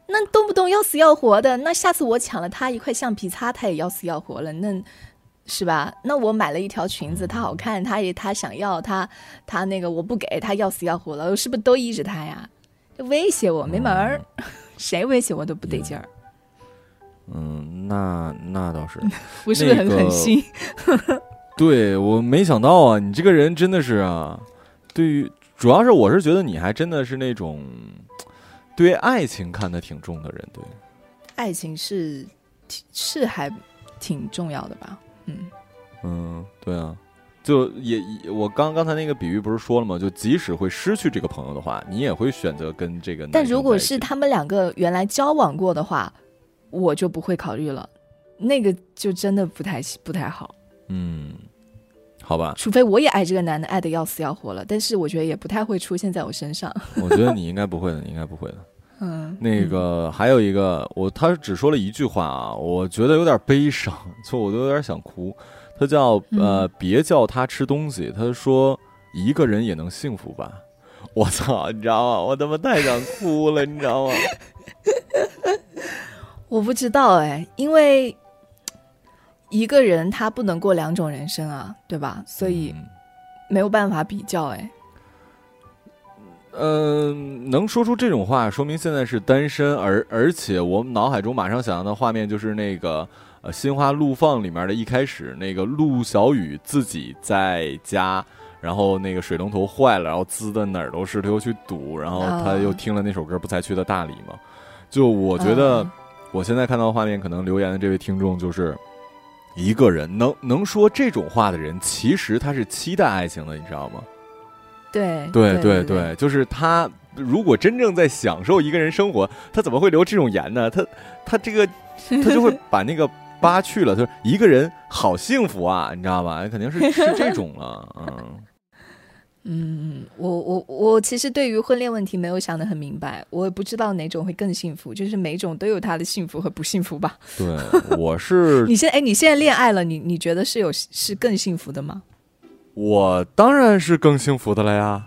那动不动要死要活的，那下次我抢了他一块橡皮擦，他也要死要活了，那是吧？那我买了一条裙子，他好看，他也他想要，他他那个我不给他要死要活了，我是不是都依着他呀？威胁我没门儿，<laughs> 谁威胁我都不得劲儿。嗯，那那倒是，<laughs> 不是很狠心。<laughs> 对我没想到啊，你这个人真的是啊。对于主要是我是觉得你还真的是那种对爱情看得挺重的人。对，爱情是是还挺重要的吧？嗯嗯，对啊。就也我刚刚才那个比喻不是说了吗？就即使会失去这个朋友的话，你也会选择跟这个。但如果是他们两个原来交往过的话，我就不会考虑了。那个就真的不太不太好。嗯，好吧。除非我也爱这个男的，爱的要死要活了，但是我觉得也不太会出现在我身上。<laughs> 我觉得你应该不会的，你应该不会的。嗯。那个还有一个，我他只说了一句话啊，我觉得有点悲伤，就我都有点想哭。他叫呃，别叫他吃东西。他说一个人也能幸福吧？我操，你知道吗？我他妈太想哭了，你知道吗？<laughs> 我不知道哎，因为一个人他不能过两种人生啊，对吧？所以没有办法比较哎。嗯，能说出这种话，说明现在是单身，而而且我脑海中马上想象的画面就是那个。《心花怒放》里面的一开始，那个陆小雨自己在家，然后那个水龙头坏了，然后滋的哪儿都是，他又去堵，然后他又听了那首歌《不才去的大理》嘛。就我觉得，我现在看到画面，可能留言的这位听众就是一个人能能说这种话的人，其实他是期待爱情的，你知道吗？对对对对，就是他如果真正在享受一个人生活，他怎么会留这种言呢？他他这个 <laughs> 他就会把那个。八去了，他说一个人好幸福啊，你知道吧？肯定是是这种了，嗯。<laughs> 嗯，我我我其实对于婚恋问题没有想的很明白，我也不知道哪种会更幸福，就是每种都有他的幸福和不幸福吧。对，我是你现哎，你现在恋爱了，你你觉得是有是更幸福的吗？我当然是更幸福的了呀！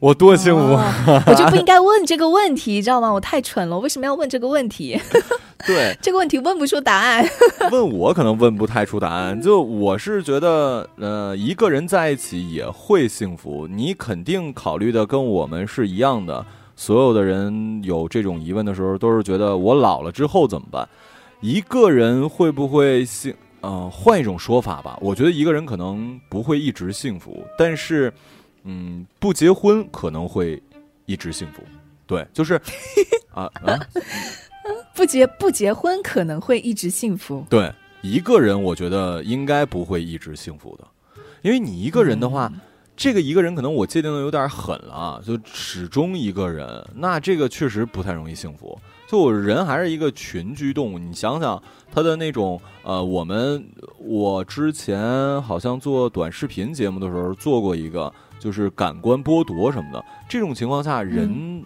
我多幸福！哦我就不应该问这个问题，知道吗？我太蠢了，我为什么要问这个问题？<laughs> 对，<laughs> 这个问题问不出答案。<laughs> 问我可能问不太出答案。就我是觉得，呃，一个人在一起也会幸福。你肯定考虑的跟我们是一样的。所有的人有这种疑问的时候，都是觉得我老了之后怎么办？一个人会不会幸？呃，换一种说法吧，我觉得一个人可能不会一直幸福，但是，嗯，不结婚可能会一直幸福。对，就是 <laughs> 啊啊，不结不结婚可能会一直幸福。对，一个人我觉得应该不会一直幸福的，因为你一个人的话，这个一个人可能我界定的有点狠了啊，就始终一个人，那这个确实不太容易幸福。就人还是一个群居动物，你想想他的那种呃，我们我之前好像做短视频节目的时候做过一个，就是感官剥夺什么的。这种情况下，人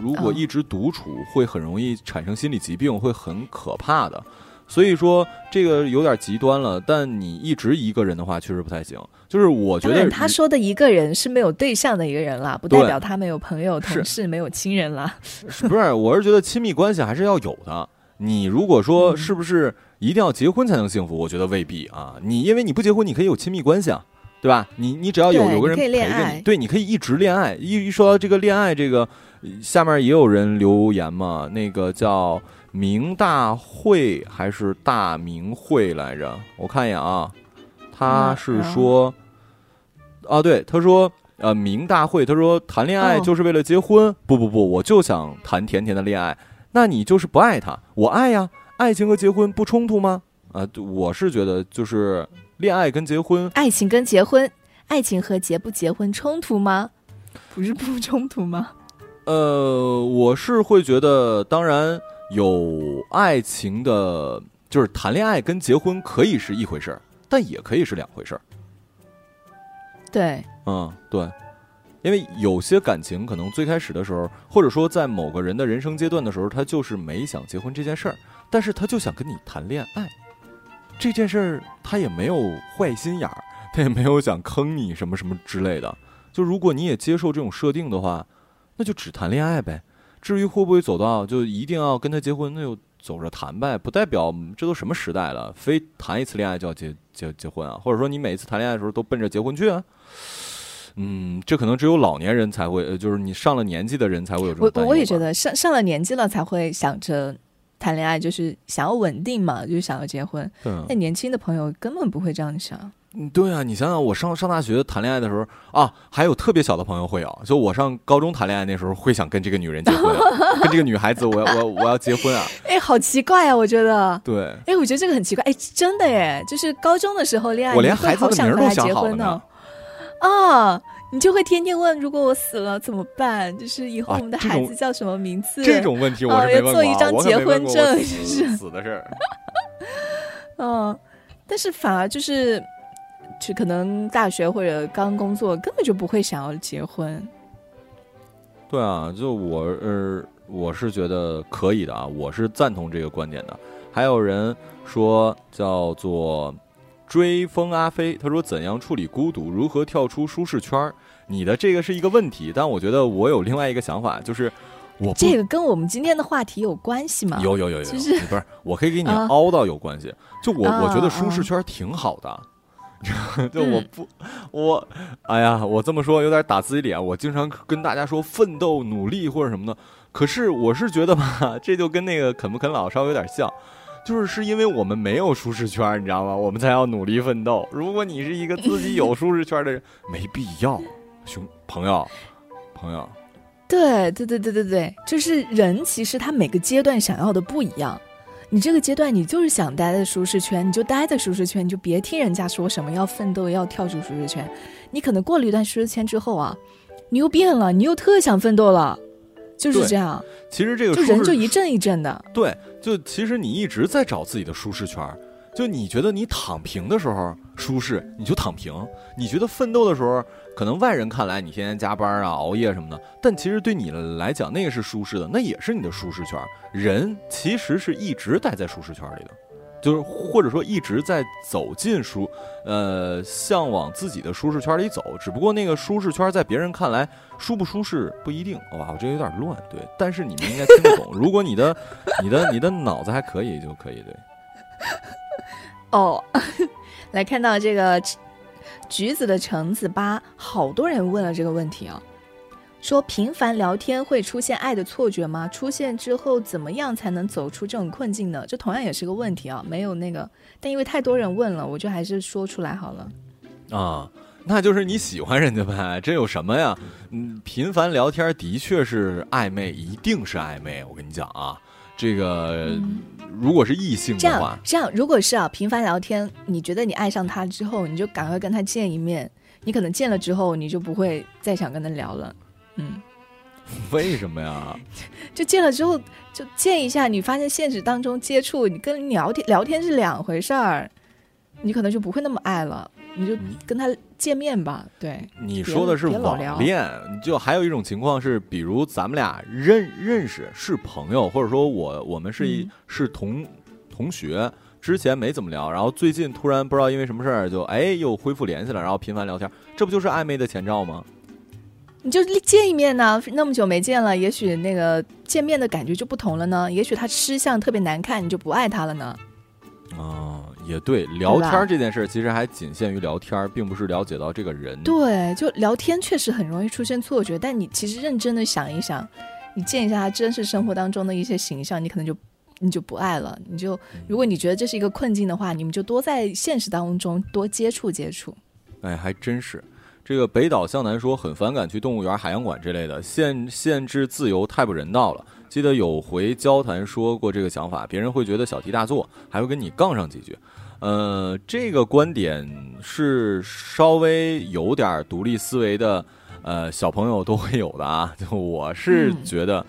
如果一直独处，会很容易产生心理疾病，会很可怕的。所以说这个有点极端了，但你一直一个人的话，确实不太行。就是我觉得他说的一个人是没有对象的一个人啦，不代表他没有朋友、同事、没有亲人啦。<laughs> 不是，我是觉得亲密关系还是要有的。你如果说是不是一定要结婚才能幸福？我觉得未必啊。你因为你不结婚，你可以有亲密关系啊，对吧？你你只要有有个人陪着你，对，你可以一直恋爱。一一说到这个恋爱，这个下面也有人留言嘛，那个叫。明大会还是大明会来着？我看一眼啊，他是说，啊，对，他说，呃，明大会，他说谈恋爱就是为了结婚？不不不，我就想谈甜甜的恋爱。那你就是不爱他？我爱呀，爱情和结婚不冲突吗？啊，我是觉得就是恋爱跟结婚，爱情跟结婚，爱情和结不结婚冲突吗？不是不冲突吗？呃，我是会觉得，当然。有爱情的，就是谈恋爱跟结婚可以是一回事儿，但也可以是两回事儿。对，嗯，对，因为有些感情可能最开始的时候，或者说在某个人的人生阶段的时候，他就是没想结婚这件事儿，但是他就想跟你谈恋爱，这件事儿他也没有坏心眼儿，<laughs> 他也没有想坑你什么什么之类的。就如果你也接受这种设定的话，那就只谈恋爱呗。至于会不会走到就一定要跟他结婚，那就走着谈呗，不代表这都什么时代了，非谈一次恋爱就要结结结婚啊？或者说你每一次谈恋爱的时候都奔着结婚去啊？嗯，这可能只有老年人才会，就是你上了年纪的人才会有这种。我我也觉得上上了年纪了才会想着谈恋爱，就是想要稳定嘛，就是想要结婚。那年轻的朋友根本不会这样想。嗯，对啊，你想想，我上上大学谈恋爱的时候啊，还有特别小的朋友会有，就我上高中谈恋爱那时候，会想跟这个女人结婚，<laughs> 跟这个女孩子，我要我我要结婚啊！<laughs> 哎，好奇怪啊，我觉得。对。哎，我觉得这个很奇怪，哎，真的哎，就是高中的时候恋爱，我连孩子的名都想好了呢。啊，你就会天天问，如果我死了怎么办？就是以后我们的孩子叫什么名字？这种问题我是没问过。要做一张结婚证，就 <laughs> 是死的事儿。<laughs> 嗯，但是反而就是。就可能大学或者刚工作，根本就不会想要结婚。对啊，就我呃，我是觉得可以的啊，我是赞同这个观点的。还有人说叫做追风阿飞，他说怎样处理孤独，如何跳出舒适圈？你的这个是一个问题，但我觉得我有另外一个想法，就是我这个跟我们今天的话题有关系吗？有有有有，不是，我可以给你凹到有关系。就我我觉得舒适圈挺好的。<laughs> 就我不，我，哎呀，我这么说有点打自己脸。我经常跟大家说奋斗、努力或者什么的，可是我是觉得吧，<laughs> 这就跟那个啃不啃老稍微有点像，就是是因为我们没有舒适圈，你知道吗？我们才要努力奋斗。如果你是一个自己有舒适圈的人，没必要，兄朋友，朋友。对对对对对对，就是人其实他每个阶段想要的不一样。你这个阶段，你就是想待在舒适圈，你就待在舒适圈，你就别听人家说什么要奋斗，要跳出舒适圈。你可能过了一段舒适圈之后啊，你又变了，你又特想奋斗了，就是这样。其实这个就人就一阵一阵的。对，就其实你一直在找自己的舒适圈。就你觉得你躺平的时候舒适，你就躺平；你觉得奋斗的时候，可能外人看来你天天加班啊、熬夜什么的，但其实对你来讲，那个是舒适的，那也是你的舒适圈。人其实是一直待在舒适圈里的，就是或者说一直在走进舒，呃，向往自己的舒适圈里走。只不过那个舒适圈在别人看来舒不舒适不一定。哇，我这有点乱，对。但是你们应该听得懂。<laughs> 如果你的、你的、你的脑子还可以就可以，对。<laughs> 哦，<laughs> 来看到这个橘子的橙子吧，好多人问了这个问题啊。说频繁聊天会出现爱的错觉吗？出现之后怎么样才能走出这种困境呢？这同样也是个问题啊，没有那个，但因为太多人问了，我就还是说出来好了。啊，那就是你喜欢人家呗，这有什么呀？嗯，频繁聊天的确是暧昧，一定是暧昧。我跟你讲啊，这个如果是异性的话，这样如果是啊，频繁聊天，你觉得你爱上他之后，你就赶快跟他见一面，你可能见了之后，你就不会再想跟他聊了。嗯，<laughs> 为什么呀？<laughs> 就见了之后就见一下，你发现现实当中接触你跟聊天聊天是两回事儿，你可能就不会那么爱了，你就跟他见面吧。对，你说的是网恋，就还有一种情况是，比如咱们俩认认识是朋友，或者说我我们是一是同同学，之前没怎么聊，然后最近突然不知道因为什么事儿就哎又恢复联系了，然后频繁聊天，这不就是暧昧的前兆吗？你就见一面呢，那么久没见了，也许那个见面的感觉就不同了呢。也许他吃相特别难看，你就不爱他了呢。啊，也对，聊天这件事其实还仅限于聊天，并不是了解到这个人。对，就聊天确实很容易出现错觉，但你其实认真的想一想，你见一下他真实生活当中的一些形象，你可能就你就不爱了。你就如果你觉得这是一个困境的话，你们就多在现实当中多接触接触。哎，还真是。这个北岛向南说很反感去动物园、海洋馆之类的，限限制自由太不人道了。记得有回交谈说过这个想法，别人会觉得小题大做，还会跟你杠上几句。呃，这个观点是稍微有点独立思维的，呃，小朋友都会有的啊。就我是觉得，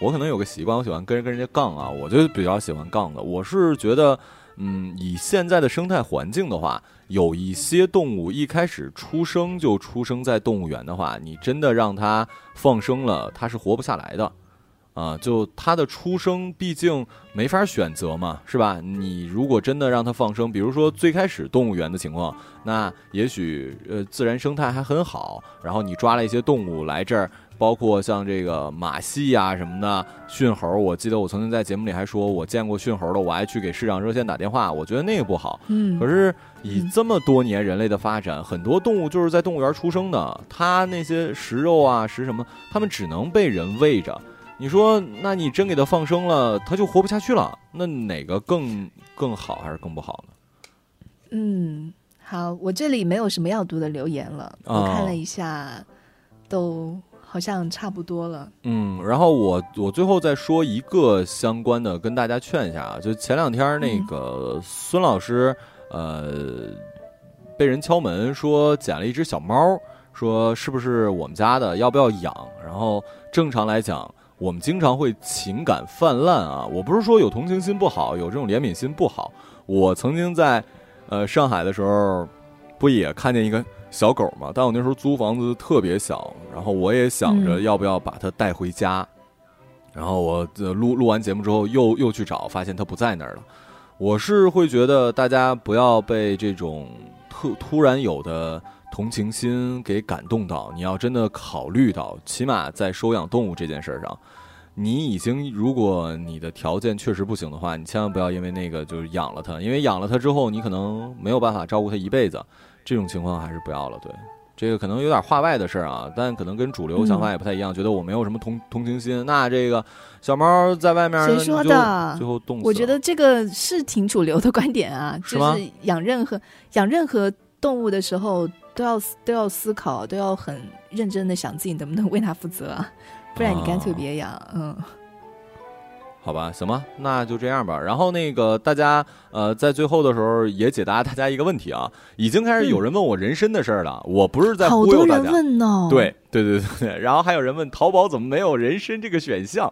我可能有个习惯，我喜欢跟人跟人家杠啊，我就比较喜欢杠的。我是觉得，嗯，以现在的生态环境的话。有一些动物一开始出生就出生在动物园的话，你真的让它放生了，它是活不下来的，啊，就它的出生毕竟没法选择嘛，是吧？你如果真的让它放生，比如说最开始动物园的情况，那也许呃自然生态还很好，然后你抓了一些动物来这儿。包括像这个马戏呀什么的，驯猴，我记得我曾经在节目里还说，我见过驯猴的，我还去给市长热线打电话，我觉得那个不好。嗯，可是以这么多年人类的发展，很多动物就是在动物园出生的，它那些食肉啊食什么，它们只能被人喂着。你说，那你真给它放生了，它就活不下去了。那哪个更更好还是更不好呢？嗯，好，我这里没有什么要读的留言了，我看了一下，都。好像差不多了。嗯，然后我我最后再说一个相关的，跟大家劝一下啊，就前两天那个孙老师，呃，被人敲门说捡了一只小猫，说是不是我们家的，要不要养？然后正常来讲，我们经常会情感泛滥啊，我不是说有同情心不好，有这种怜悯心不好。我曾经在呃上海的时候，不也看见一个。小狗嘛，但我那时候租房子特别小，然后我也想着要不要把它带回家，然后我录录完节目之后又又去找，发现它不在那儿了。我是会觉得大家不要被这种特突然有的同情心给感动到，你要真的考虑到，起码在收养动物这件事上，你已经如果你的条件确实不行的话，你千万不要因为那个就是养了它，因为养了它之后，你可能没有办法照顾它一辈子。这种情况还是不要了。对，这个可能有点话外的事儿啊，但可能跟主流想法也不太一样，觉得我没有什么同同情心。那这个小猫在外面，谁说的？最后冻死。我觉得这个是挺主流的观点啊，就是养任何养任何动物的时候，都要都要思考，都要很认真的想自己能不能为它负责，不然你干脆别养。嗯。好吧，行吧，那就这样吧。然后那个大家呃，在最后的时候也解答大家一个问题啊，已经开始有人问我人参的事儿了。我不是在忽悠大家。好多人问呢。对对对对。然后还有人问淘宝怎么没有人参这个选项？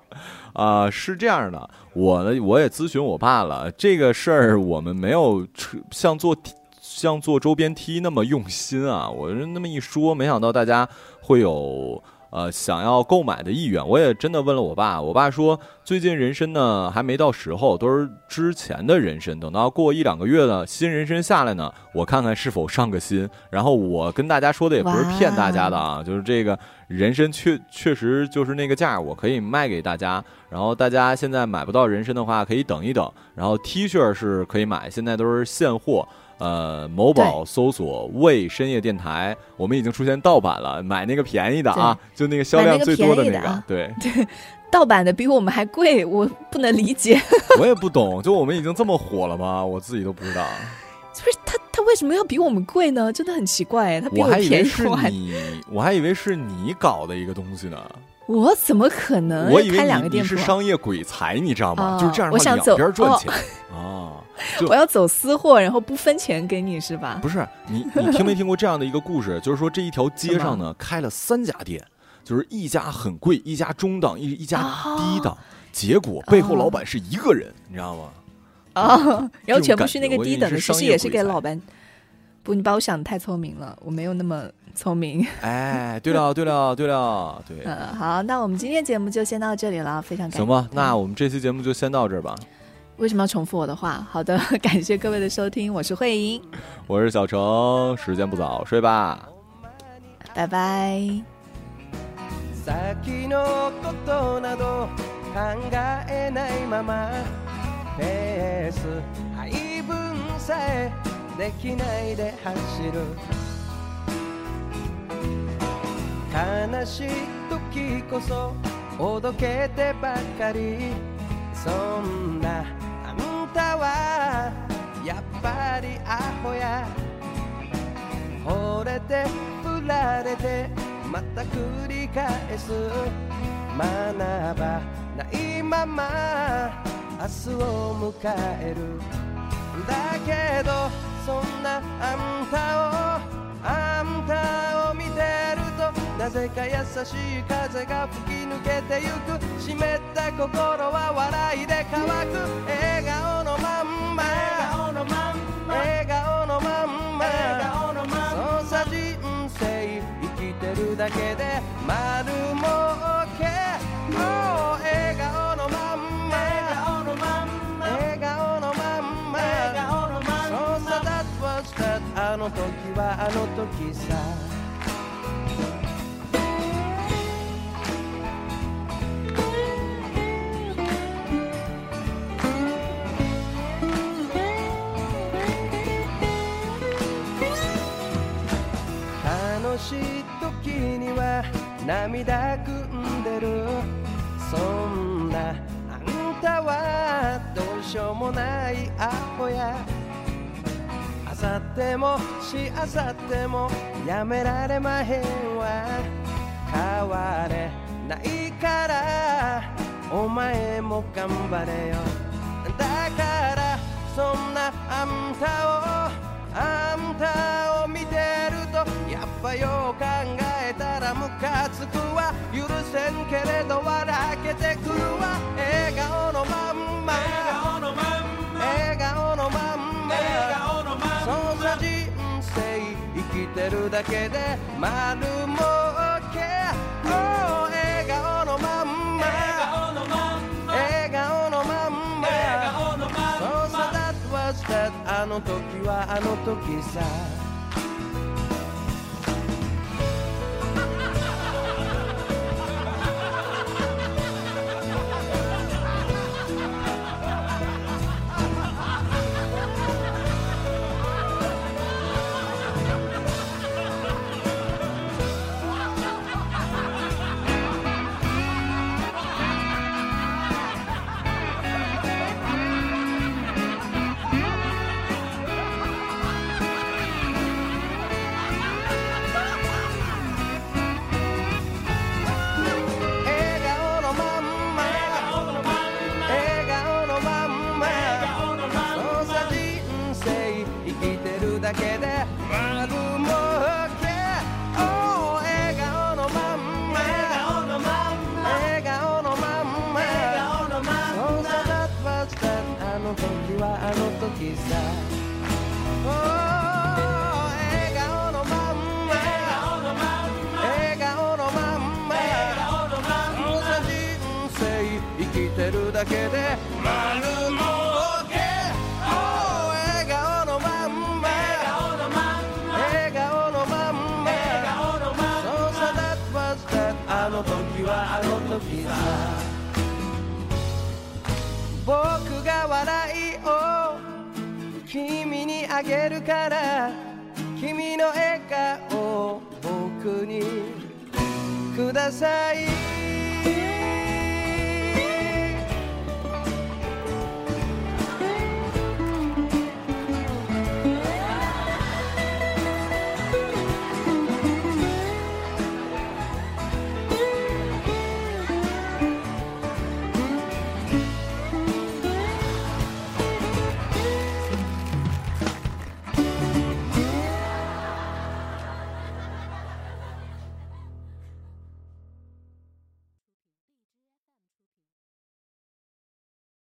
啊，是这样的，我呢我也咨询我爸了，这个事儿我们没有像做像做周边 T 那么用心啊。我那么一说，没想到大家会有。呃想要购买的意愿。我也真的问了我爸，我爸说最近人参呢还没到时候，都是之前的人参，等到过一两个月呢，新人参下来呢，我看看是否上个新。然后我跟大家说的也不是骗大家的啊，就是这个人参确确实就是那个价，我可以卖给大家。然后大家现在买不到人参的话，可以等一等。然后 T 恤是可以买，现在都是现货。呃，某宝搜索“为深夜电台”，我们已经出现盗版了，买那个便宜的啊，就那个销量最多的那个。对对，<laughs> 盗版的比我们还贵，我不能理解。<laughs> 我也不懂，就我们已经这么火了吗？我自己都不知道。不是他，他为什么要比我们贵呢？真的很奇怪。他比我便宜，我还我还以为是你搞的一个东西呢。我怎么可能？我以为你是商业鬼才，你知道吗？就是这样，我想走两边赚钱啊。我要走私货，然后不分钱给你是吧？不是，你你听没听过这样的一个故事？<laughs> 就是说这一条街上呢开了三家店，就是一家很贵，一家中档，一一家低档，结果背后老板是一个人，你知道吗？啊，然后全部是那个低等的，其实也是给老板。不，你把我想的太聪明了，我没有那么聪明。哎，对了，对了，对了，对。嗯，好，那我们今天节目就先到这里了，非常感谢。行吧，那我们这期节目就先到这儿吧。为什么要重复我的话？好的，<laughs> 感谢各位的收听，我是慧莹，我是小程，时间不早，睡吧，拜拜。そんなあんたはやっぱりアホや。惚れて振られてまた繰り返す。学ばないまま明日を迎える。だけどそんなあんたをあんたを見てるとなぜか優しい風が吹き抜けてゆく。湿った心は笑いで乾く。笑顔のまんま。笑顔のまんま。笑顔のまんま。そうさ人生生きてるだけで丸儲あの時はあの時さ。楽しい時には涙ぐんでる。そんなあんたはどうしようもないアホや。さってもしあさってもやめられまへんわ。変われないから。お前も頑張れよ。だからそんなあんたをあんたを見てるとやっぱよう考えたらムカつくわ。許せんけれど笑けてくるわ。笑顔のまんま。笑顔のまんま。笑顔のまんまてるだけで丸儲け、oh、笑顔のまんま。笑顔のまんま。そうさ that was that あの時はあの時さ